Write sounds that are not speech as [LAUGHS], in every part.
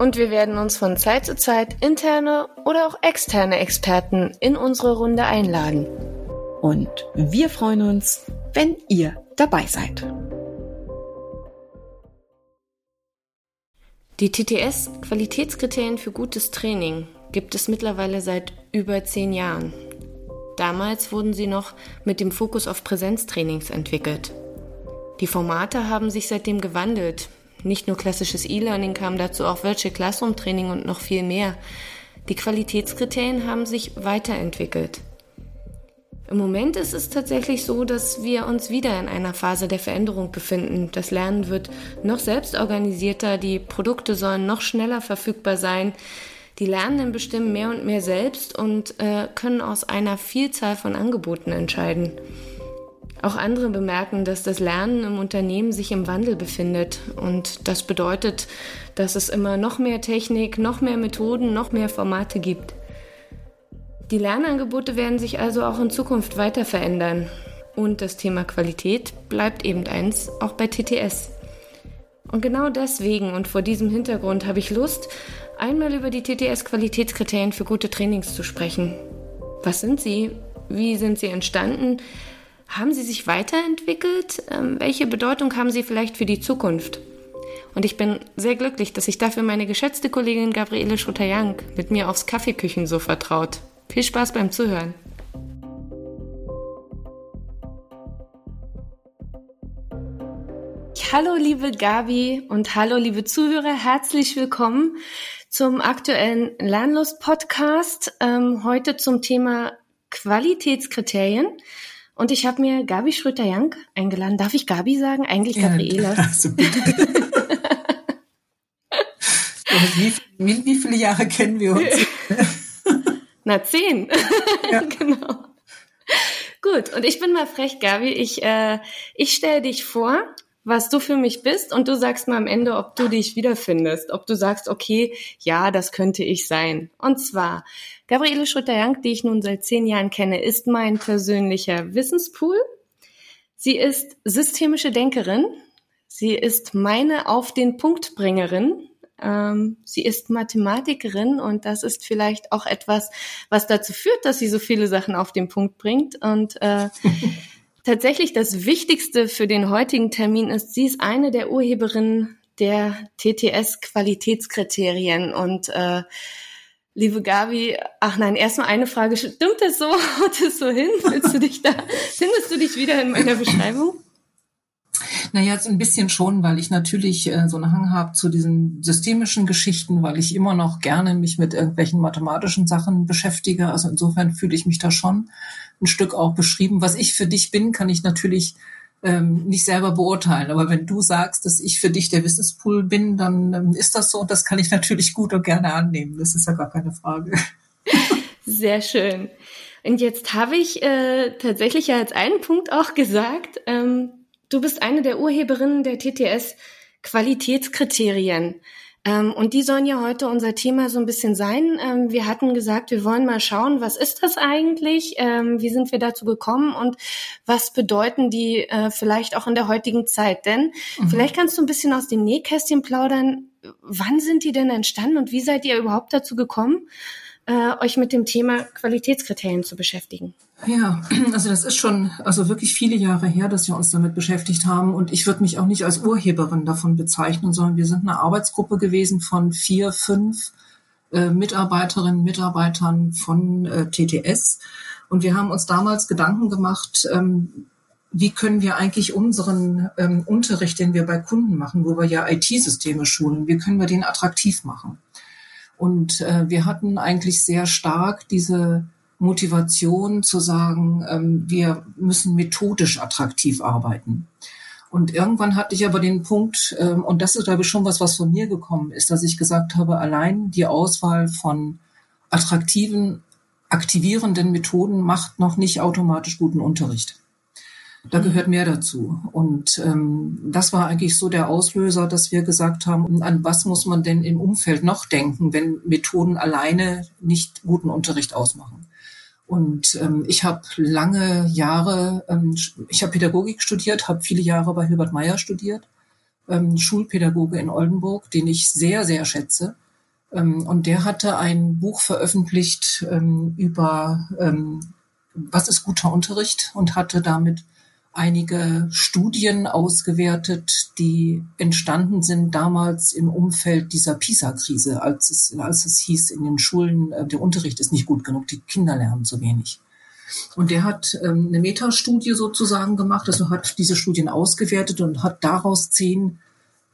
Und wir werden uns von Zeit zu Zeit interne oder auch externe Experten in unsere Runde einladen. Und wir freuen uns, wenn ihr dabei seid. Die TTS Qualitätskriterien für gutes Training gibt es mittlerweile seit über zehn Jahren. Damals wurden sie noch mit dem Fokus auf Präsenztrainings entwickelt. Die Formate haben sich seitdem gewandelt. Nicht nur klassisches E-Learning kam dazu auch Virtual Classroom Training und noch viel mehr. Die Qualitätskriterien haben sich weiterentwickelt. Im Moment ist es tatsächlich so, dass wir uns wieder in einer Phase der Veränderung befinden. Das Lernen wird noch selbstorganisierter, die Produkte sollen noch schneller verfügbar sein. Die Lernenden bestimmen mehr und mehr selbst und äh, können aus einer Vielzahl von Angeboten entscheiden. Auch andere bemerken, dass das Lernen im Unternehmen sich im Wandel befindet. Und das bedeutet, dass es immer noch mehr Technik, noch mehr Methoden, noch mehr Formate gibt. Die Lernangebote werden sich also auch in Zukunft weiter verändern. Und das Thema Qualität bleibt eben eins, auch bei TTS. Und genau deswegen und vor diesem Hintergrund habe ich Lust, einmal über die TTS-Qualitätskriterien für gute Trainings zu sprechen. Was sind sie? Wie sind sie entstanden? Haben sie sich weiterentwickelt? Ähm, welche Bedeutung haben sie vielleicht für die Zukunft? Und ich bin sehr glücklich, dass sich dafür meine geschätzte Kollegin Gabriele Schutter-Young mit mir aufs Kaffeeküchen so vertraut. Viel Spaß beim Zuhören. Hallo liebe Gabi und hallo liebe Zuhörer, herzlich willkommen zum aktuellen Lernlust-Podcast. Ähm, heute zum Thema Qualitätskriterien. Und ich habe mir Gabi Schröter-Jank eingeladen. Darf ich Gabi sagen? Eigentlich Gabriele. Ja, [LAUGHS] also [LAUGHS] wie, wie, wie viele Jahre kennen wir uns? [LAUGHS] Na, zehn. Ja. genau. Gut, und ich bin mal frech, Gabi. Ich, äh, ich stelle dich vor, was du für mich bist, und du sagst mal am Ende, ob du dich wiederfindest, ob du sagst, okay, ja, das könnte ich sein. Und zwar, Gabriele Schröter-Jank, die ich nun seit zehn Jahren kenne, ist mein persönlicher Wissenspool. Sie ist systemische Denkerin. Sie ist meine Auf den Punkt Bringerin. Ähm, sie ist Mathematikerin und das ist vielleicht auch etwas, was dazu führt, dass sie so viele Sachen auf den Punkt bringt. Und äh, [LAUGHS] tatsächlich das Wichtigste für den heutigen Termin ist, sie ist eine der Urheberinnen der TTS-Qualitätskriterien und äh, Liebe Gabi, ach nein, erstmal eine Frage. Stimmt das so? [LAUGHS] Haut es so hin? Willst du dich da, findest du dich wieder in meiner Beschreibung? Naja, jetzt ein bisschen schon, weil ich natürlich äh, so einen Hang habe zu diesen systemischen Geschichten, weil ich immer noch gerne mich mit irgendwelchen mathematischen Sachen beschäftige. Also insofern fühle ich mich da schon ein Stück auch beschrieben. Was ich für dich bin, kann ich natürlich ähm, nicht selber beurteilen. Aber wenn du sagst, dass ich für dich der Wissenspool bin, dann ähm, ist das so. Und das kann ich natürlich gut und gerne annehmen. Das ist ja gar keine Frage. Sehr schön. Und jetzt habe ich äh, tatsächlich ja als einen Punkt auch gesagt, ähm, Du bist eine der Urheberinnen der TTS Qualitätskriterien. Ähm, und die sollen ja heute unser Thema so ein bisschen sein. Ähm, wir hatten gesagt, wir wollen mal schauen, was ist das eigentlich? Ähm, wie sind wir dazu gekommen? Und was bedeuten die äh, vielleicht auch in der heutigen Zeit? Denn mhm. vielleicht kannst du ein bisschen aus dem Nähkästchen plaudern. Wann sind die denn entstanden und wie seid ihr überhaupt dazu gekommen, äh, euch mit dem Thema Qualitätskriterien zu beschäftigen? Ja, also das ist schon also wirklich viele Jahre her, dass wir uns damit beschäftigt haben. Und ich würde mich auch nicht als Urheberin davon bezeichnen, sondern wir sind eine Arbeitsgruppe gewesen von vier, fünf äh, Mitarbeiterinnen, Mitarbeitern von äh, TTS. Und wir haben uns damals Gedanken gemacht, ähm, wie können wir eigentlich unseren ähm, Unterricht, den wir bei Kunden machen, wo wir ja IT-Systeme schulen, wie können wir den attraktiv machen? Und äh, wir hatten eigentlich sehr stark diese Motivation zu sagen, ähm, wir müssen methodisch attraktiv arbeiten. Und irgendwann hatte ich aber den Punkt, ähm, und das ist, glaube ich, schon was, was von mir gekommen ist, dass ich gesagt habe, allein die Auswahl von attraktiven, aktivierenden Methoden macht noch nicht automatisch guten Unterricht. Da mhm. gehört mehr dazu. Und ähm, das war eigentlich so der Auslöser, dass wir gesagt haben, an was muss man denn im Umfeld noch denken, wenn Methoden alleine nicht guten Unterricht ausmachen. Und ähm, ich habe lange Jahre, ähm, ich habe Pädagogik studiert, habe viele Jahre bei Hilbert Meyer studiert, ähm, Schulpädagoge in Oldenburg, den ich sehr, sehr schätze. Ähm, und der hatte ein Buch veröffentlicht ähm, über, ähm, was ist guter Unterricht und hatte damit einige Studien ausgewertet, die entstanden sind damals im Umfeld dieser PISA-Krise, als es, als es hieß in den Schulen, äh, der Unterricht ist nicht gut genug, die Kinder lernen zu wenig. Und der hat ähm, eine Metastudie sozusagen gemacht, also hat diese Studien ausgewertet und hat daraus zehn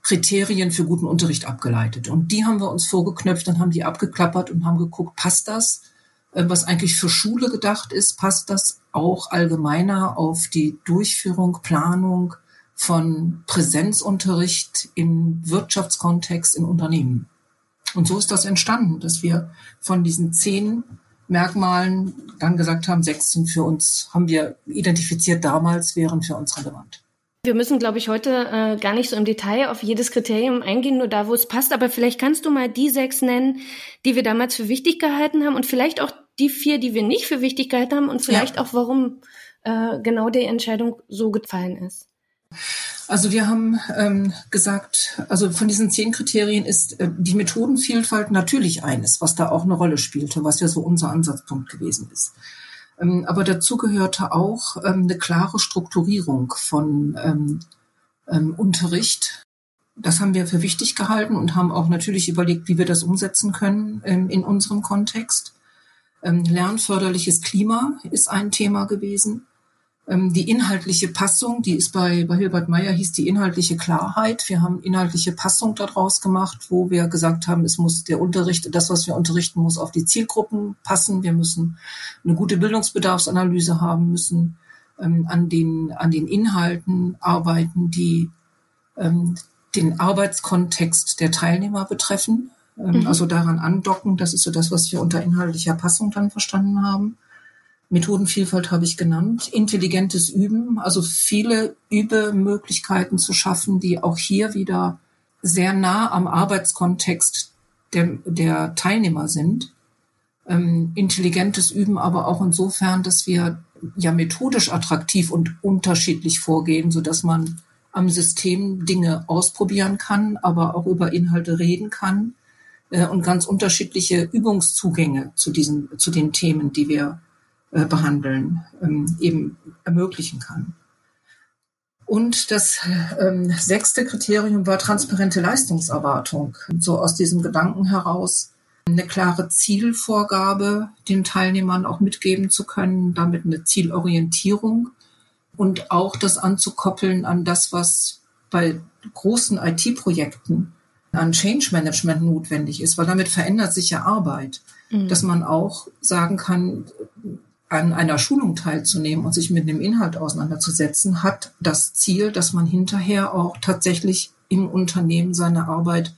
Kriterien für guten Unterricht abgeleitet. Und die haben wir uns vorgeknöpft und haben die abgeklappert und haben geguckt, passt das? Äh, was eigentlich für Schule gedacht ist, passt das auch allgemeiner auf die Durchführung, Planung von Präsenzunterricht im Wirtschaftskontext in Unternehmen. Und so ist das entstanden, dass wir von diesen zehn Merkmalen dann gesagt haben, sechs sind für uns, haben wir identifiziert damals, wären für uns relevant. Wir müssen, glaube ich, heute äh, gar nicht so im Detail auf jedes Kriterium eingehen, nur da, wo es passt. Aber vielleicht kannst du mal die sechs nennen, die wir damals für wichtig gehalten haben und vielleicht auch die vier, die wir nicht für wichtig gehalten haben und vielleicht ja. auch, warum äh, genau die Entscheidung so gefallen ist. Also wir haben ähm, gesagt, also von diesen zehn Kriterien ist äh, die Methodenvielfalt natürlich eines, was da auch eine Rolle spielte, was ja so unser Ansatzpunkt gewesen ist. Ähm, aber dazu gehörte auch ähm, eine klare Strukturierung von ähm, ähm, Unterricht. Das haben wir für wichtig gehalten und haben auch natürlich überlegt, wie wir das umsetzen können ähm, in unserem Kontext. Ähm, lernförderliches Klima ist ein Thema gewesen. Ähm, die inhaltliche Passung, die ist bei, bei Hilbert Meyer hieß die inhaltliche Klarheit. Wir haben inhaltliche Passung daraus gemacht, wo wir gesagt haben, es muss der Unterricht, das, was wir unterrichten, muss auf die Zielgruppen passen. Wir müssen eine gute Bildungsbedarfsanalyse haben, müssen ähm, an den, an den Inhalten arbeiten, die den Arbeitskontext der Teilnehmer betreffen. Ähm, mhm. Also daran andocken. Das ist so das, was wir unter inhaltlicher Passung dann verstanden haben. Methodenvielfalt habe ich genannt. Intelligentes Üben, also viele Übemöglichkeiten zu schaffen, die auch hier wieder sehr nah am Arbeitskontext der, der Teilnehmer sind. Ähm, intelligentes Üben aber auch insofern, dass wir ja methodisch attraktiv und unterschiedlich vorgehen, so dass man am System Dinge ausprobieren kann, aber auch über Inhalte reden kann äh, und ganz unterschiedliche Übungszugänge zu diesen, zu den Themen, die wir äh, behandeln, ähm, eben ermöglichen kann. Und das ähm, sechste Kriterium war transparente Leistungserwartung. So aus diesem Gedanken heraus eine klare Zielvorgabe den Teilnehmern auch mitgeben zu können, damit eine Zielorientierung und auch das anzukoppeln an das, was bei großen IT-Projekten an Change Management notwendig ist, weil damit verändert sich ja Arbeit, mhm. dass man auch sagen kann, an einer Schulung teilzunehmen und sich mit dem Inhalt auseinanderzusetzen, hat das Ziel, dass man hinterher auch tatsächlich im Unternehmen seine Arbeit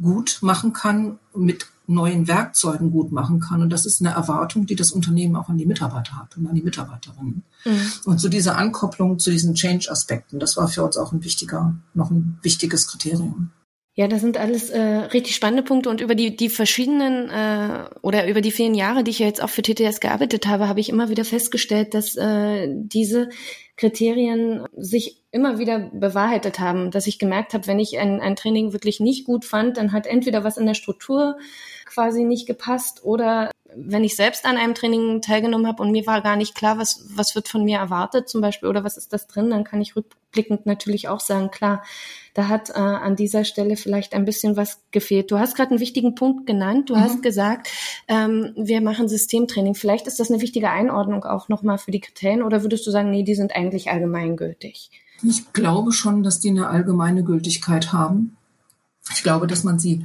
gut machen kann, mit neuen Werkzeugen gut machen kann. Und das ist eine Erwartung, die das Unternehmen auch an die Mitarbeiter hat und an die Mitarbeiterinnen. Mhm. Und so diese Ankopplung zu diesen Change-Aspekten, das war für uns auch ein wichtiger, noch ein wichtiges Kriterium. Ja, das sind alles äh, richtig spannende Punkte und über die, die verschiedenen äh, oder über die vielen Jahre, die ich ja jetzt auch für TTS gearbeitet habe, habe ich immer wieder festgestellt, dass äh, diese Kriterien sich immer wieder bewahrheitet haben, dass ich gemerkt habe, wenn ich ein, ein Training wirklich nicht gut fand, dann hat entweder was in der Struktur quasi nicht gepasst oder wenn ich selbst an einem Training teilgenommen habe und mir war gar nicht klar, was, was wird von mir erwartet zum Beispiel oder was ist das drin, dann kann ich rückblickend natürlich auch sagen, klar, da hat äh, an dieser Stelle vielleicht ein bisschen was gefehlt. Du hast gerade einen wichtigen Punkt genannt. Du mhm. hast gesagt, ähm, wir machen Systemtraining. Vielleicht ist das eine wichtige Einordnung auch nochmal für die Kriterien oder würdest du sagen, nee, die sind eigentlich allgemeingültig? Ich glaube schon, dass die eine allgemeine Gültigkeit haben. Ich glaube, dass man sie,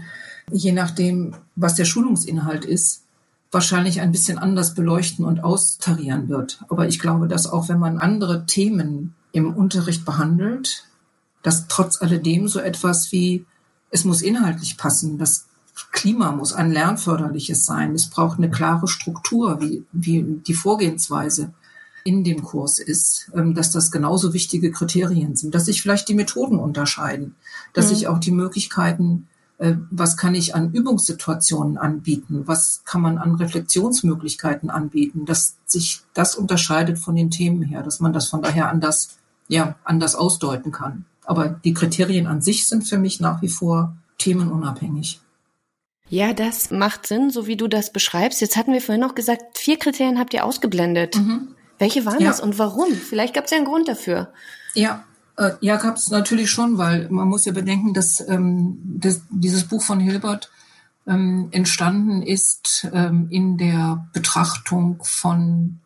je nachdem, was der Schulungsinhalt ist, wahrscheinlich ein bisschen anders beleuchten und austarieren wird. Aber ich glaube, dass auch wenn man andere Themen im Unterricht behandelt, dass trotz alledem so etwas wie, es muss inhaltlich passen, das Klima muss ein lernförderliches sein. Es braucht eine klare Struktur, wie, wie die Vorgehensweise in dem Kurs ist, ähm, dass das genauso wichtige Kriterien sind, dass sich vielleicht die Methoden unterscheiden, dass mhm. sich auch die Möglichkeiten, was kann ich an Übungssituationen anbieten, was kann man an Reflexionsmöglichkeiten anbieten, dass sich das unterscheidet von den Themen her, dass man das von daher anders, ja, anders ausdeuten kann. Aber die Kriterien an sich sind für mich nach wie vor themenunabhängig. Ja, das macht Sinn, so wie du das beschreibst. Jetzt hatten wir vorhin noch gesagt, vier Kriterien habt ihr ausgeblendet. Mhm. Welche waren ja. das und warum? Vielleicht gab es ja einen Grund dafür. Ja, äh, ja, gab es natürlich schon, weil man muss ja bedenken, dass, ähm, dass dieses Buch von Hilbert ähm, entstanden ist ähm, in der Betrachtung von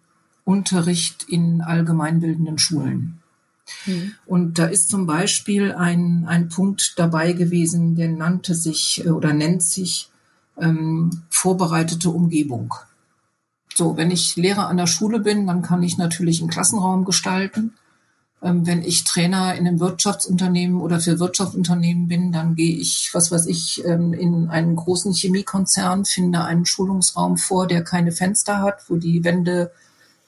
Unterricht in allgemeinbildenden Schulen. Mhm. Und da ist zum Beispiel ein, ein Punkt dabei gewesen, der nannte sich äh, oder nennt sich ähm, vorbereitete Umgebung. So, wenn ich Lehrer an der Schule bin, dann kann ich natürlich einen Klassenraum gestalten. Ähm, wenn ich Trainer in einem Wirtschaftsunternehmen oder für Wirtschaftsunternehmen bin, dann gehe ich, was weiß ich, ähm, in einen großen Chemiekonzern, finde einen Schulungsraum vor, der keine Fenster hat, wo die Wände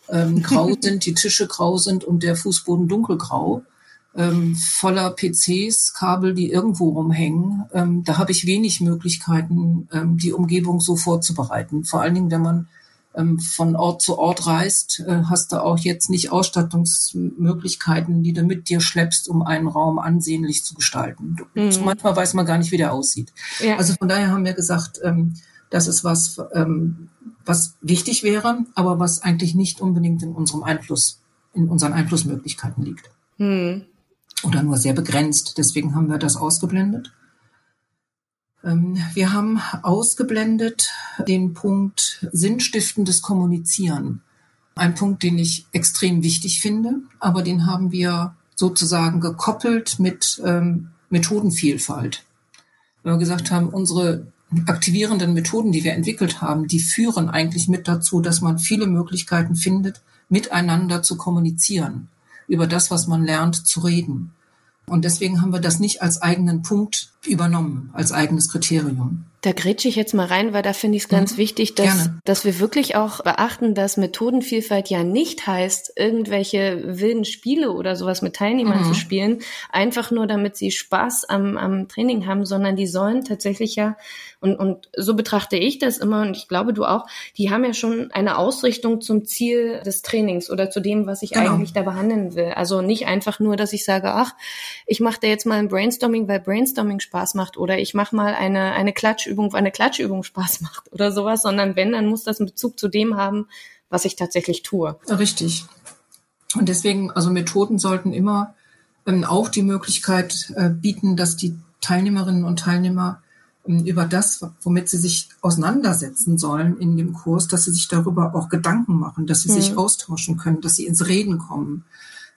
ähm, [LAUGHS] grau sind, die Tische grau sind und der Fußboden dunkelgrau. Ähm, voller PCs, Kabel, die irgendwo rumhängen. Ähm, da habe ich wenig Möglichkeiten, ähm, die Umgebung so vorzubereiten. Vor allen Dingen, wenn man von Ort zu Ort reist, äh, hast du auch jetzt nicht Ausstattungsmöglichkeiten, die du mit dir schleppst, um einen Raum ansehnlich zu gestalten. Mhm. manchmal weiß man gar nicht, wie der aussieht. Ja. Also von daher haben wir gesagt, ähm, das ist was, ähm, was wichtig wäre, aber was eigentlich nicht unbedingt in unserem Einfluss, in unseren Einflussmöglichkeiten liegt. Mhm. Oder nur sehr begrenzt. Deswegen haben wir das ausgeblendet. Ähm, wir haben ausgeblendet den Punkt sinnstiftendes Kommunizieren. Ein Punkt, den ich extrem wichtig finde, aber den haben wir sozusagen gekoppelt mit ähm, Methodenvielfalt. Weil wir gesagt haben, unsere aktivierenden Methoden, die wir entwickelt haben, die führen eigentlich mit dazu, dass man viele Möglichkeiten findet, miteinander zu kommunizieren, über das, was man lernt, zu reden. Und deswegen haben wir das nicht als eigenen Punkt übernommen, als eigenes Kriterium. Da grätsche ich jetzt mal rein, weil da finde ich es ganz mhm. wichtig, dass, dass wir wirklich auch beachten, dass Methodenvielfalt ja nicht heißt, irgendwelche wilden Spiele oder sowas mit Teilnehmern mhm. zu spielen, einfach nur damit sie Spaß am, am Training haben, sondern die sollen tatsächlich ja, und, und so betrachte ich das immer und ich glaube du auch, die haben ja schon eine Ausrichtung zum Ziel des Trainings oder zu dem, was ich genau. eigentlich da behandeln will. Also nicht einfach nur, dass ich sage, ach, ich mache da jetzt mal ein Brainstorming, weil Brainstorming Spaß macht oder ich mache mal eine, eine Klatsch Klatschübung, weil eine Klatschübung Spaß macht oder sowas, sondern wenn, dann muss das einen Bezug zu dem haben, was ich tatsächlich tue. Richtig. Und deswegen, also Methoden sollten immer ähm, auch die Möglichkeit äh, bieten, dass die Teilnehmerinnen und Teilnehmer ähm, über das, womit sie sich auseinandersetzen sollen in dem Kurs, dass sie sich darüber auch Gedanken machen, dass sie mhm. sich austauschen können, dass sie ins Reden kommen.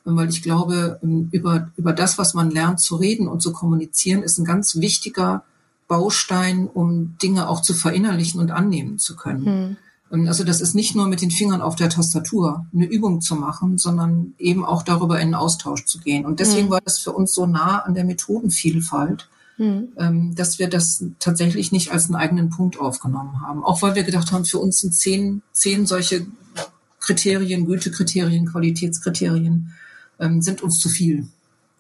Weil ich glaube, ähm, über, über das, was man lernt zu reden und zu kommunizieren, ist ein ganz wichtiger Baustein, um Dinge auch zu verinnerlichen und annehmen zu können. Hm. Also das ist nicht nur mit den Fingern auf der Tastatur eine Übung zu machen, sondern eben auch darüber in den Austausch zu gehen. Und deswegen hm. war das für uns so nah an der Methodenvielfalt, hm. dass wir das tatsächlich nicht als einen eigenen Punkt aufgenommen haben. Auch weil wir gedacht haben, für uns sind zehn, zehn solche Kriterien, Gütekriterien, Qualitätskriterien, ähm, sind uns zu viel.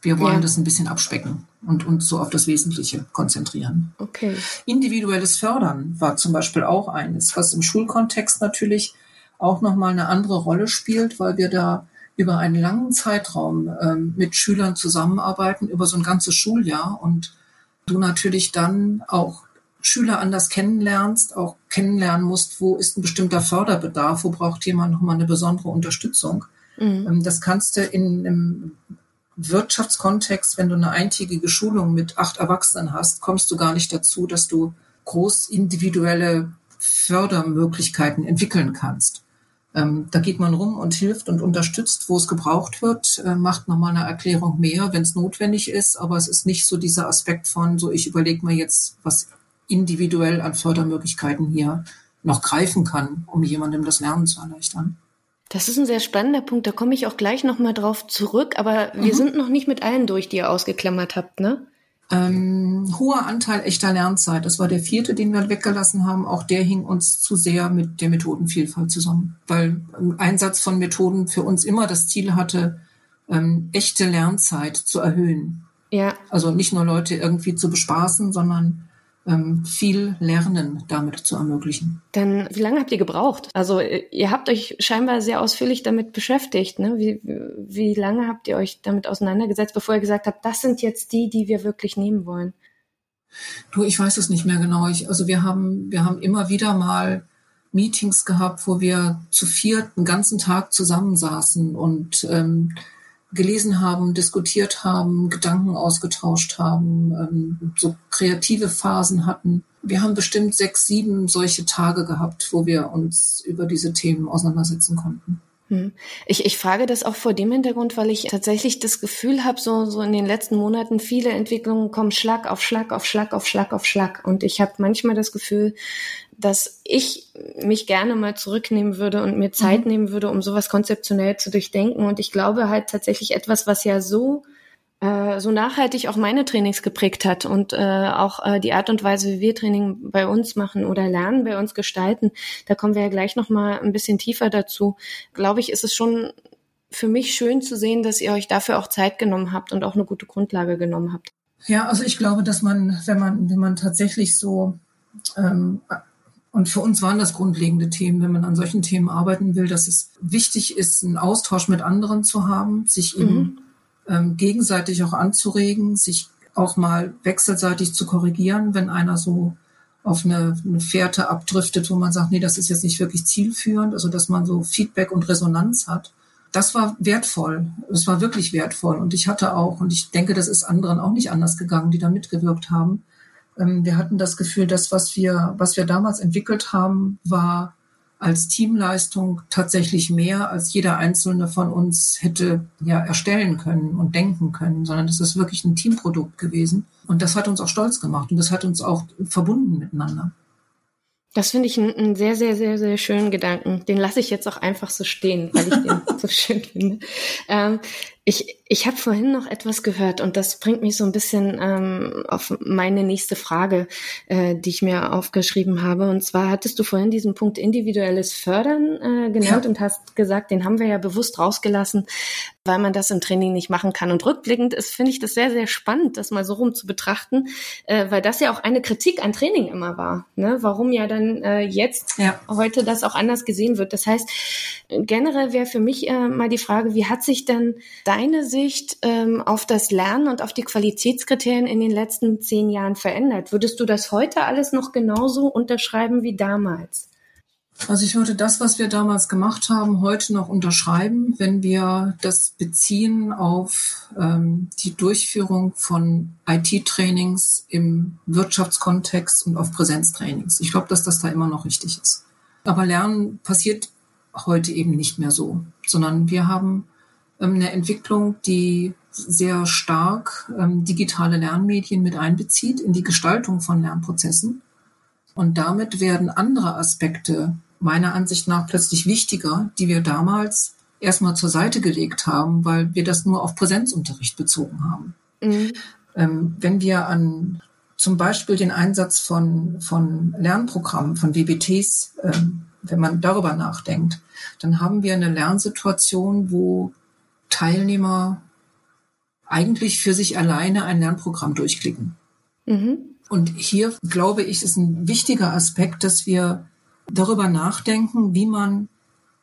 Wir wollen ja. das ein bisschen abspecken und uns so auf das Wesentliche konzentrieren. Okay. Individuelles Fördern war zum Beispiel auch eines, was im Schulkontext natürlich auch nochmal eine andere Rolle spielt, weil wir da über einen langen Zeitraum ähm, mit Schülern zusammenarbeiten, über so ein ganzes Schuljahr und du natürlich dann auch Schüler anders kennenlernst, auch kennenlernen musst, wo ist ein bestimmter Förderbedarf, wo braucht jemand nochmal eine besondere Unterstützung. Mhm. Ähm, das kannst du in einem Wirtschaftskontext, wenn du eine eintägige Schulung mit acht Erwachsenen hast, kommst du gar nicht dazu, dass du groß individuelle Fördermöglichkeiten entwickeln kannst. Ähm, da geht man rum und hilft und unterstützt, wo es gebraucht wird, äh, macht nochmal eine Erklärung mehr, wenn es notwendig ist, aber es ist nicht so dieser Aspekt von, so ich überlege mir jetzt, was individuell an Fördermöglichkeiten hier noch greifen kann, um jemandem das Lernen zu erleichtern. Das ist ein sehr spannender Punkt, da komme ich auch gleich nochmal drauf zurück, aber wir mhm. sind noch nicht mit allen durch, die ihr ausgeklammert habt, ne? Ähm, hoher Anteil echter Lernzeit. Das war der vierte, den wir weggelassen haben. Auch der hing uns zu sehr mit der Methodenvielfalt zusammen, weil ein Einsatz von Methoden für uns immer das Ziel hatte, ähm, echte Lernzeit zu erhöhen. Ja. Also nicht nur Leute irgendwie zu bespaßen, sondern viel Lernen damit zu ermöglichen. Dann, wie lange habt ihr gebraucht? Also ihr habt euch scheinbar sehr ausführlich damit beschäftigt. Ne? Wie, wie lange habt ihr euch damit auseinandergesetzt, bevor ihr gesagt habt, das sind jetzt die, die wir wirklich nehmen wollen? Du, ich weiß es nicht mehr genau. Ich, also wir haben, wir haben immer wieder mal Meetings gehabt, wo wir zu viert einen ganzen Tag zusammensaßen und ähm, gelesen haben, diskutiert haben, Gedanken ausgetauscht haben, ähm, so kreative Phasen hatten. Wir haben bestimmt sechs, sieben solche Tage gehabt, wo wir uns über diese Themen auseinandersetzen konnten. Hm. Ich, ich frage das auch vor dem Hintergrund, weil ich tatsächlich das Gefühl habe, so, so in den letzten Monaten viele Entwicklungen kommen Schlag auf Schlag auf Schlag auf Schlag auf Schlag. Und ich habe manchmal das Gefühl, dass ich mich gerne mal zurücknehmen würde und mir Zeit mhm. nehmen würde, um sowas konzeptionell zu durchdenken. Und ich glaube halt tatsächlich etwas, was ja so äh, so nachhaltig auch meine Trainings geprägt hat und äh, auch äh, die Art und Weise, wie wir Training bei uns machen oder Lernen bei uns gestalten, da kommen wir ja gleich noch mal ein bisschen tiefer dazu. Glaube ich, ist es schon für mich schön zu sehen, dass ihr euch dafür auch Zeit genommen habt und auch eine gute Grundlage genommen habt. Ja, also ich glaube, dass man, wenn man, wenn man tatsächlich so ähm, und für uns waren das grundlegende Themen, wenn man an solchen Themen arbeiten will, dass es wichtig ist, einen Austausch mit anderen zu haben, sich eben mhm. ähm, gegenseitig auch anzuregen, sich auch mal wechselseitig zu korrigieren, wenn einer so auf eine, eine Fährte abdriftet, wo man sagt, nee, das ist jetzt nicht wirklich zielführend, also dass man so Feedback und Resonanz hat. Das war wertvoll. Das war wirklich wertvoll. Und ich hatte auch, und ich denke, das ist anderen auch nicht anders gegangen, die da mitgewirkt haben, wir hatten das Gefühl, das, was wir, was wir damals entwickelt haben, war als Teamleistung tatsächlich mehr, als jeder einzelne von uns hätte ja erstellen können und denken können, sondern das ist wirklich ein Teamprodukt gewesen. Und das hat uns auch stolz gemacht und das hat uns auch verbunden miteinander. Das finde ich einen, sehr, sehr, sehr, sehr schönen Gedanken. Den lasse ich jetzt auch einfach so stehen, weil ich den so schön finde. Ähm, ich, ich habe vorhin noch etwas gehört und das bringt mich so ein bisschen ähm, auf meine nächste Frage, äh, die ich mir aufgeschrieben habe. Und zwar hattest du vorhin diesen Punkt individuelles Fördern äh, genannt ja. und hast gesagt, den haben wir ja bewusst rausgelassen, weil man das im Training nicht machen kann. Und rückblickend ist, finde ich das sehr, sehr spannend, das mal so rum zu betrachten, äh, weil das ja auch eine Kritik an Training immer war. Ne? Warum ja dann äh, jetzt ja. heute das auch anders gesehen wird. Das heißt, generell wäre für mich äh, mal die Frage, wie hat sich dann deine Sicht ähm, auf das Lernen und auf die Qualitätskriterien in den letzten zehn Jahren verändert? Würdest du das heute alles noch genauso unterschreiben wie damals? Also ich würde das, was wir damals gemacht haben, heute noch unterschreiben, wenn wir das beziehen auf ähm, die Durchführung von IT-Trainings im Wirtschaftskontext und auf Präsenztrainings. Ich glaube, dass das da immer noch richtig ist. Aber Lernen passiert heute eben nicht mehr so, sondern wir haben ähm, eine Entwicklung, die sehr stark ähm, digitale Lernmedien mit einbezieht in die Gestaltung von Lernprozessen. Und damit werden andere Aspekte meiner Ansicht nach plötzlich wichtiger, die wir damals erstmal zur Seite gelegt haben, weil wir das nur auf Präsenzunterricht bezogen haben. Mhm. Ähm, wenn wir an zum Beispiel den Einsatz von, von Lernprogrammen, von WBTs, ähm, wenn man darüber nachdenkt, dann haben wir eine Lernsituation, wo Teilnehmer eigentlich für sich alleine ein Lernprogramm durchklicken. Mhm. Und hier, glaube ich, ist ein wichtiger Aspekt, dass wir darüber nachdenken, wie man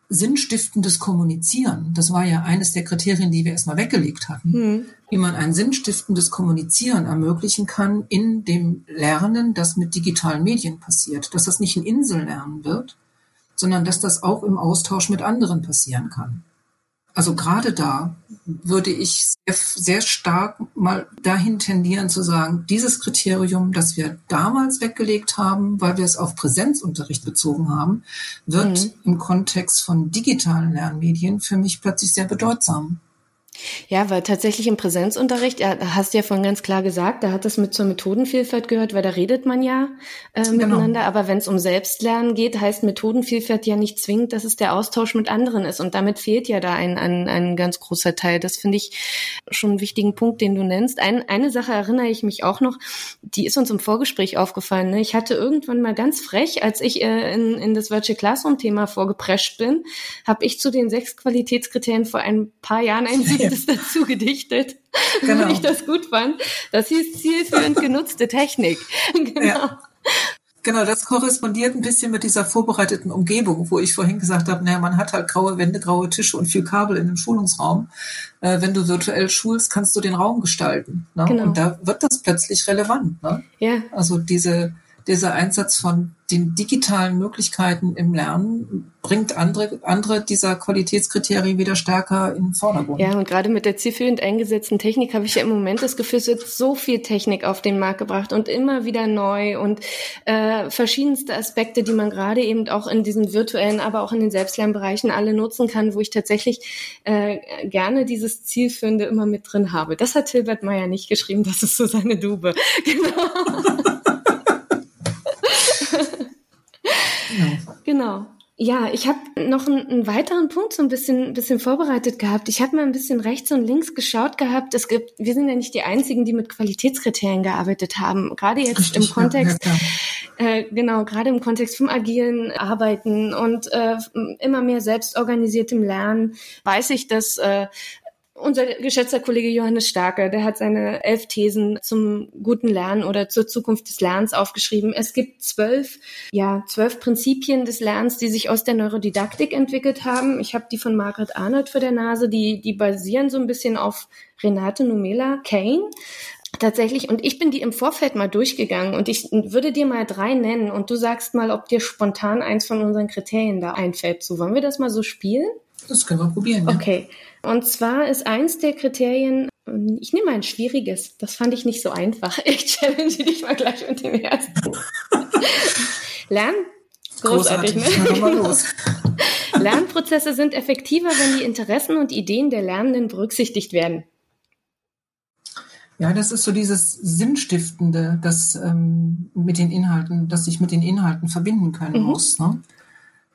sinnstiftendes Kommunizieren, das war ja eines der Kriterien, die wir erstmal weggelegt hatten, mhm. wie man ein sinnstiftendes Kommunizieren ermöglichen kann in dem Lernen, das mit digitalen Medien passiert, dass das nicht ein Insellernen wird, sondern dass das auch im Austausch mit anderen passieren kann. Also gerade da würde ich sehr, sehr, stark mal dahin tendieren zu sagen, dieses Kriterium, das wir damals weggelegt haben, weil wir es auf Präsenzunterricht bezogen haben, wird mhm. im Kontext von digitalen Lernmedien für mich plötzlich sehr bedeutsam. Ja, weil tatsächlich im Präsenzunterricht, da hast du ja vorhin ganz klar gesagt, da hat das mit zur Methodenvielfalt gehört, weil da redet man ja äh, genau. miteinander. Aber wenn es um Selbstlernen geht, heißt Methodenvielfalt ja nicht zwingend, dass es der Austausch mit anderen ist. Und damit fehlt ja da ein, ein, ein ganz großer Teil. Das finde ich schon einen wichtigen Punkt, den du nennst. Ein, eine Sache erinnere ich mich auch noch, die ist uns im Vorgespräch aufgefallen. Ne? Ich hatte irgendwann mal ganz frech, als ich äh, in, in das Virtual Classroom-Thema vorgeprescht bin, habe ich zu den sechs Qualitätskriterien vor ein paar Jahren ein [LAUGHS] siebtes dazu gedichtet, [LAUGHS] genau. weil ich das gut fand. Das hieß zielführend [LAUGHS] genutzte Technik. [LAUGHS] genau. Ja. Genau, das korrespondiert ein bisschen mit dieser vorbereiteten Umgebung, wo ich vorhin gesagt habe, naja, man hat halt graue Wände, graue Tische und viel Kabel in dem Schulungsraum. Äh, wenn du virtuell schulst, kannst du den Raum gestalten. Ne? Genau. Und da wird das plötzlich relevant. Ne? Ja. Also diese, dieser Einsatz von den digitalen Möglichkeiten im Lernen bringt andere, andere dieser Qualitätskriterien wieder stärker in den Vordergrund. Ja, und gerade mit der zielführend eingesetzten Technik habe ich ja im Moment das Gefühl, es wird so viel Technik auf den Markt gebracht und immer wieder neu und äh, verschiedenste Aspekte, die man gerade eben auch in diesen virtuellen, aber auch in den Selbstlernbereichen alle nutzen kann, wo ich tatsächlich äh, gerne dieses Zielführende immer mit drin habe. Das hat Hilbert Meyer nicht geschrieben, das ist so seine Dube. [LAUGHS] Genau. Genau. Ja, ich habe noch einen, einen, weiteren Punkt so ein bisschen, bisschen vorbereitet gehabt. Ich habe mal ein bisschen rechts und links geschaut gehabt. Es gibt, wir sind ja nicht die einzigen, die mit Qualitätskriterien gearbeitet haben. Gerade jetzt im Kontext, äh, genau, gerade im Kontext vom agilen Arbeiten und äh, immer mehr selbstorganisiertem Lernen, weiß ich, dass äh, unser geschätzter Kollege Johannes Starke, der hat seine elf Thesen zum guten Lernen oder zur Zukunft des Lernens aufgeschrieben. Es gibt zwölf, ja, zwölf Prinzipien des Lernens, die sich aus der Neurodidaktik entwickelt haben. Ich habe die von Margaret Arnold für der Nase, die, die basieren so ein bisschen auf Renate Numela Kane. Tatsächlich, und ich bin die im Vorfeld mal durchgegangen und ich würde dir mal drei nennen und du sagst mal, ob dir spontan eins von unseren Kriterien da einfällt. So, wollen wir das mal so spielen? Das können wir probieren. Ja. Okay. Und zwar ist eins der Kriterien, ich nehme mal ein schwieriges, das fand ich nicht so einfach. [LAUGHS] Ich challenge dich mal gleich mit dem ersten. [LAUGHS] Lernen. Großartig, Großartig. ne? Los. [LAUGHS] Lernprozesse sind effektiver, wenn die Interessen und Ideen der Lernenden berücksichtigt werden. Ja, das ist so dieses Sinnstiftende, das ähm, mit den Inhalten, dass ich mit den Inhalten verbinden können mhm. muss. Ne?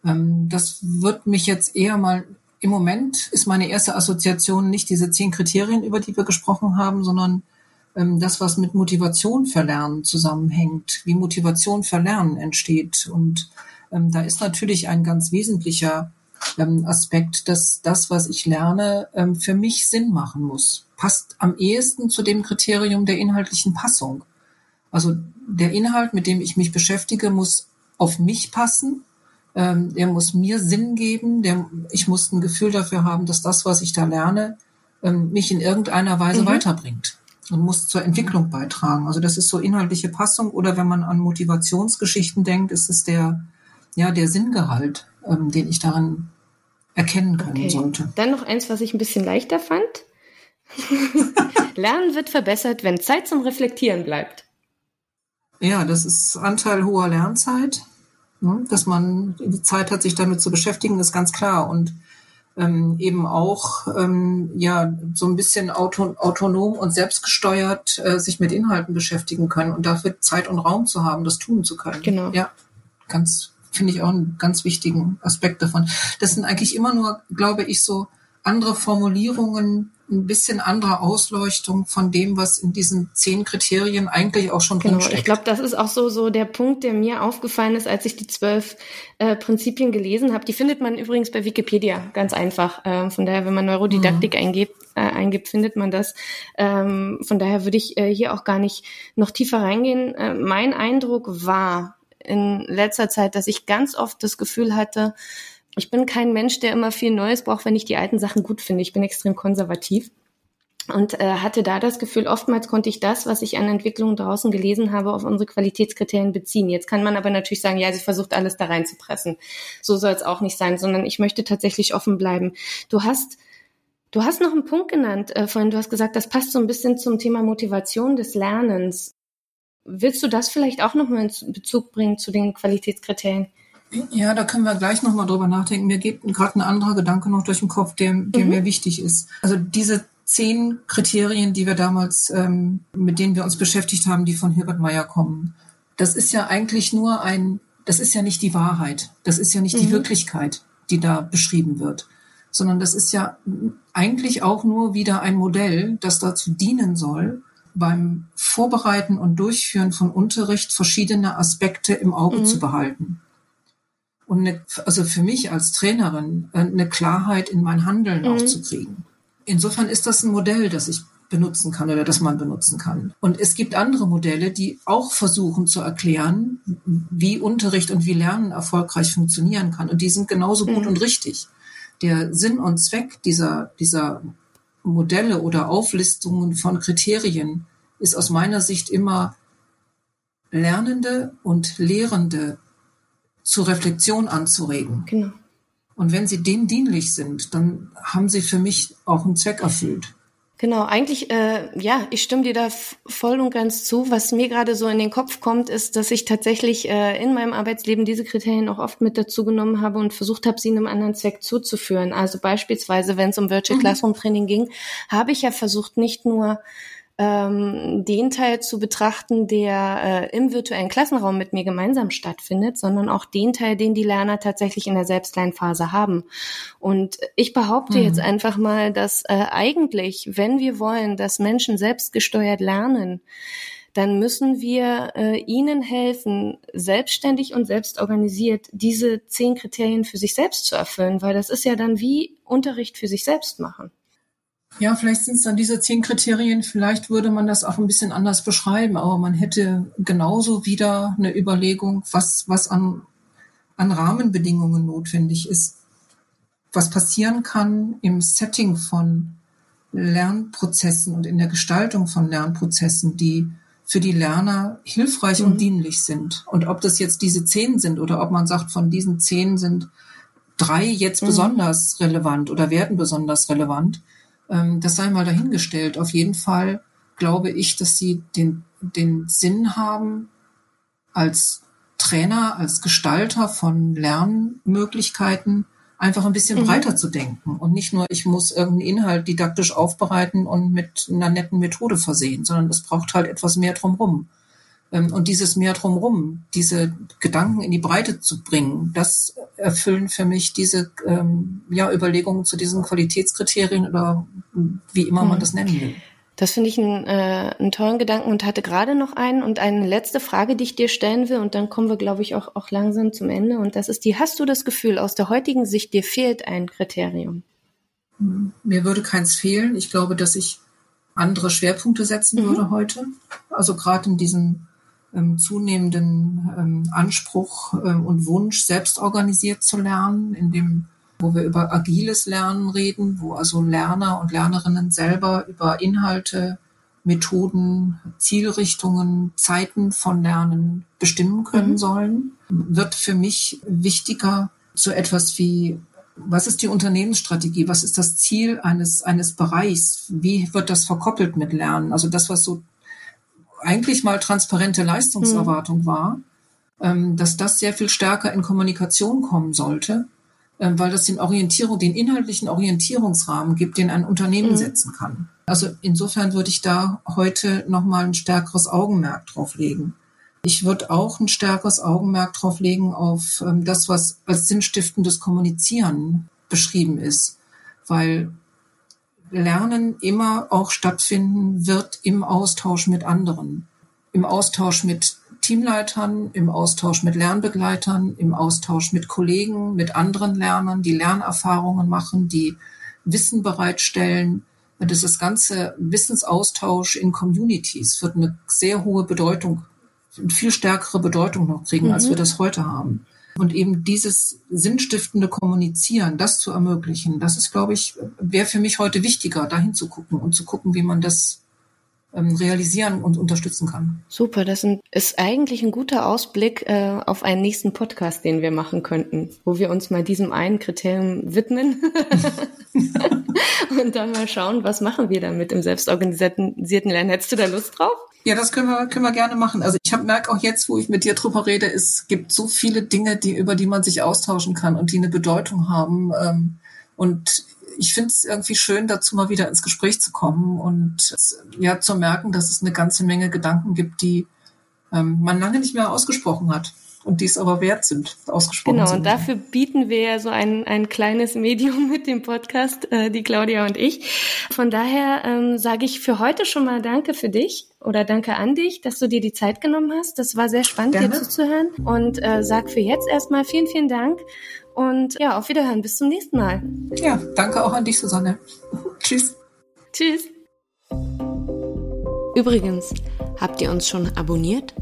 Ähm, das wird mich jetzt eher mal im Moment ist meine erste Assoziation nicht diese zehn Kriterien, über die wir gesprochen haben, sondern ähm, das, was mit Motivation für Lernen zusammenhängt, wie Motivation für Lernen entsteht. Und ähm, da ist natürlich ein ganz wesentlicher ähm, Aspekt, dass das, was ich lerne, ähm, für mich Sinn machen muss. Passt am ehesten zu dem Kriterium der inhaltlichen Passung. Also der Inhalt, mit dem ich mich beschäftige, muss auf mich passen ähm, der muss mir Sinn geben, der, ich muss ein Gefühl dafür haben, dass das, was ich da lerne, ähm, mich in irgendeiner Weise mhm. weiterbringt und muss zur Entwicklung beitragen. Also das ist so inhaltliche Passung oder wenn man an Motivationsgeschichten denkt, ist es der, ja, der Sinngehalt, ähm, den ich darin erkennen können okay. sollte. Dann noch eins, was ich ein bisschen leichter fand. [LAUGHS] Lernen wird verbessert, wenn Zeit zum Reflektieren bleibt. Ja, das ist Anteil hoher Lernzeit. Ne? Dass man die Zeit hat, sich damit zu beschäftigen, ist ganz klar. Und ähm, eben auch ähm, ja so ein bisschen auto, autonom und selbstgesteuert äh, sich mit Inhalten beschäftigen können und dafür Zeit und Raum zu haben, das tun zu können. Genau. Ja, ganz finde ich auch einen ganz wichtigen Aspekt davon. Das sind eigentlich immer nur, glaube ich, so andere Formulierungen, ein bisschen andere Ausleuchtung von dem, was in diesen zehn Kriterien eigentlich auch schon genau, drinsteckt. Ich glaube, das ist auch so so der Punkt, der mir aufgefallen ist, als ich die zwölf äh, Prinzipien gelesen habe. Die findet man übrigens bei Wikipedia ganz einfach. Äh, von daher, wenn man Neurodidaktik mhm. eingibt, äh, eingibt, findet man das. Ähm, von daher würde ich äh, hier auch gar nicht noch tiefer reingehen. Äh, mein Eindruck war in letzter Zeit, dass ich ganz oft das Gefühl hatte, ich bin kein Mensch, der immer viel Neues braucht, wenn ich die alten Sachen gut finde. Ich bin extrem konservativ und äh, hatte da das Gefühl, oftmals konnte ich das, was ich an Entwicklungen draußen gelesen habe, auf unsere Qualitätskriterien beziehen. Jetzt kann man aber natürlich sagen, ja, sie versucht alles da reinzupressen. So soll es auch nicht sein, sondern ich möchte tatsächlich offen bleiben. Du hast Du hast noch einen Punkt genannt, äh, vorhin du hast gesagt, das passt so ein bisschen zum Thema Motivation des Lernens. Willst du das vielleicht auch nochmal in Bezug bringen zu den Qualitätskriterien? Ja, da können wir gleich nochmal drüber nachdenken. Mir geht gerade ein anderer Gedanke noch durch den Kopf, der, der mhm. mir wichtig ist. Also diese zehn Kriterien, die wir damals, ähm, mit denen wir uns beschäftigt haben, die von Herbert Meyer kommen. Das ist ja eigentlich nur ein, das ist ja nicht die Wahrheit. Das ist ja nicht mhm. die Wirklichkeit, die da beschrieben wird, sondern das ist ja eigentlich auch nur wieder ein Modell, das dazu dienen soll, beim Vorbereiten und Durchführen von Unterricht verschiedene Aspekte im Auge mhm. zu behalten. Und eine, also für mich als Trainerin äh, eine Klarheit in mein Handeln mhm. auch zu kriegen. Insofern ist das ein Modell, das ich benutzen kann oder das man benutzen kann. Und es gibt andere Modelle, die auch versuchen zu erklären, wie Unterricht und wie Lernen erfolgreich funktionieren kann. Und die sind genauso gut mhm. und richtig. Der Sinn und Zweck dieser, dieser Modelle oder Auflistungen von Kriterien ist aus meiner Sicht immer Lernende und Lehrende zur Reflexion anzuregen. Genau. Und wenn sie dem dienlich sind, dann haben sie für mich auch einen Zweck erfüllt. Genau, eigentlich, äh, ja, ich stimme dir da voll und ganz zu. Was mir gerade so in den Kopf kommt, ist, dass ich tatsächlich äh, in meinem Arbeitsleben diese Kriterien auch oft mit dazu genommen habe und versucht habe, sie einem anderen Zweck zuzuführen. Also beispielsweise, wenn es um Virtual mhm. Classroom Training ging, habe ich ja versucht, nicht nur ähm, den Teil zu betrachten, der äh, im virtuellen Klassenraum mit mir gemeinsam stattfindet, sondern auch den Teil, den die Lerner tatsächlich in der Selbstlernphase haben. Und ich behaupte mhm. jetzt einfach mal, dass äh, eigentlich, wenn wir wollen, dass Menschen selbstgesteuert lernen, dann müssen wir äh, ihnen helfen, selbstständig und selbstorganisiert diese zehn Kriterien für sich selbst zu erfüllen, weil das ist ja dann wie Unterricht für sich selbst machen. Ja, vielleicht sind es dann diese zehn Kriterien. Vielleicht würde man das auch ein bisschen anders beschreiben, aber man hätte genauso wieder eine Überlegung, was, was an, an Rahmenbedingungen notwendig ist, was passieren kann im Setting von Lernprozessen und in der Gestaltung von Lernprozessen, die für die Lerner hilfreich mhm. und dienlich sind. Und ob das jetzt diese zehn sind oder ob man sagt, von diesen zehn sind drei jetzt mhm. besonders relevant oder werden besonders relevant, ähm, das sei mal dahingestellt. Auf jeden Fall glaube ich, dass sie den, den Sinn haben, als Trainer, als Gestalter von Lernmöglichkeiten einfach ein bisschen mhm. breiter zu denken und nicht nur, ich muss irgendeinen Inhalt didaktisch aufbereiten und mit einer netten Methode versehen, sondern es braucht halt etwas mehr drumherum. Ähm, und dieses mehr drumherum, diese Gedanken in die Breite zu bringen, das erfüllen für mich diese ähm, ja, Überlegungen zu diesen Qualitätskriterien oder wie immer man mhm. das nennen will. Das finde ich einen, äh, einen tollen Gedanken und hatte gerade noch einen und eine letzte Frage, die ich dir stellen will und dann kommen wir, glaube ich, auch, auch langsam zum Ende und das ist die, hast du das Gefühl, aus der heutigen Sicht, dir fehlt ein Kriterium? Mir würde keins fehlen. Ich glaube, dass ich andere Schwerpunkte setzen mhm. würde heute. Also gerade in diesem ähm, zunehmenden ähm, Anspruch ähm, und Wunsch, selbst organisiert zu lernen, in dem, wo wir über agiles Lernen reden, wo also Lerner und Lernerinnen selber über Inhalte, Methoden, Zielrichtungen, Zeiten von Lernen bestimmen können mhm. sollen, wird für mich wichtiger so etwas wie was ist die Unternehmensstrategie? Was ist das Ziel eines, eines Bereichs? Wie wird das verkoppelt mit Lernen? Also das, was so eigentlich mal transparente Leistungserwartung mhm. war, ähm, dass das sehr viel stärker in Kommunikation kommen sollte, äh, weil das den Orientierung, den inhaltlichen Orientierungsrahmen gibt, den ein Unternehmen mhm. setzen kann. Also insofern würde ich da heute nochmal ein stärkeres Augenmerk drauf legen. Ich würde auch ein stärkeres Augenmerk drauf legen auf ähm, das, was als sinnstiftendes Kommunizieren beschrieben ist, weil Lernen immer auch stattfinden wird im Austausch mit anderen, im Austausch mit Teamleitern, im Austausch mit Lernbegleitern, im Austausch mit Kollegen, mit anderen Lernern, die Lernerfahrungen machen, die Wissen bereitstellen. Das ist das ganze Wissensaustausch in Communities wird eine sehr hohe Bedeutung, eine viel stärkere Bedeutung noch kriegen, mhm. als wir mhm. das heute haben. Und eben dieses sinnstiftende Kommunizieren, das zu ermöglichen, das ist, glaube ich, wäre für mich heute wichtiger, dahin zu gucken und zu gucken, wie man das ähm, realisieren und unterstützen kann. Super, das ist eigentlich ein guter Ausblick äh, auf einen nächsten Podcast, den wir machen könnten, wo wir uns mal diesem einen Kriterium widmen [LAUGHS] und dann mal schauen, was machen wir damit im selbstorganisierten Lernen. Hättest du da Lust drauf? Ja, das können wir, können wir gerne machen. Also ich merke auch jetzt, wo ich mit dir drüber rede, es gibt so viele Dinge, die, über die man sich austauschen kann und die eine Bedeutung haben. Ähm, und ich finde es irgendwie schön, dazu mal wieder ins Gespräch zu kommen und ja zu merken, dass es eine ganze Menge Gedanken gibt, die ähm, man lange nicht mehr ausgesprochen hat und die es aber wert sind, ausgesprochen Genau, sind. und dafür bieten wir ja so ein, ein kleines Medium [LAUGHS] mit dem Podcast, äh, die Claudia und ich. Von daher ähm, sage ich für heute schon mal Danke für dich oder danke an dich, dass du dir die Zeit genommen hast. Das war sehr spannend, Gerne. dir zuzuhören. Und äh, sag für jetzt erstmal vielen, vielen Dank. Und ja, auf Wiederhören. Bis zum nächsten Mal. Ja, danke auch an dich, Susanne. [LAUGHS] Tschüss. Tschüss. Übrigens, habt ihr uns schon abonniert?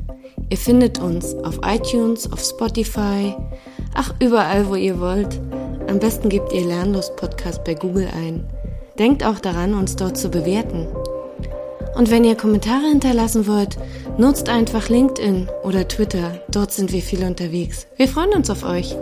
Ihr findet uns auf iTunes, auf Spotify, ach überall, wo ihr wollt. Am besten gebt ihr Lernlust Podcast bei Google ein. Denkt auch daran, uns dort zu bewerten. Und wenn ihr Kommentare hinterlassen wollt, nutzt einfach LinkedIn oder Twitter. Dort sind wir viel unterwegs. Wir freuen uns auf euch.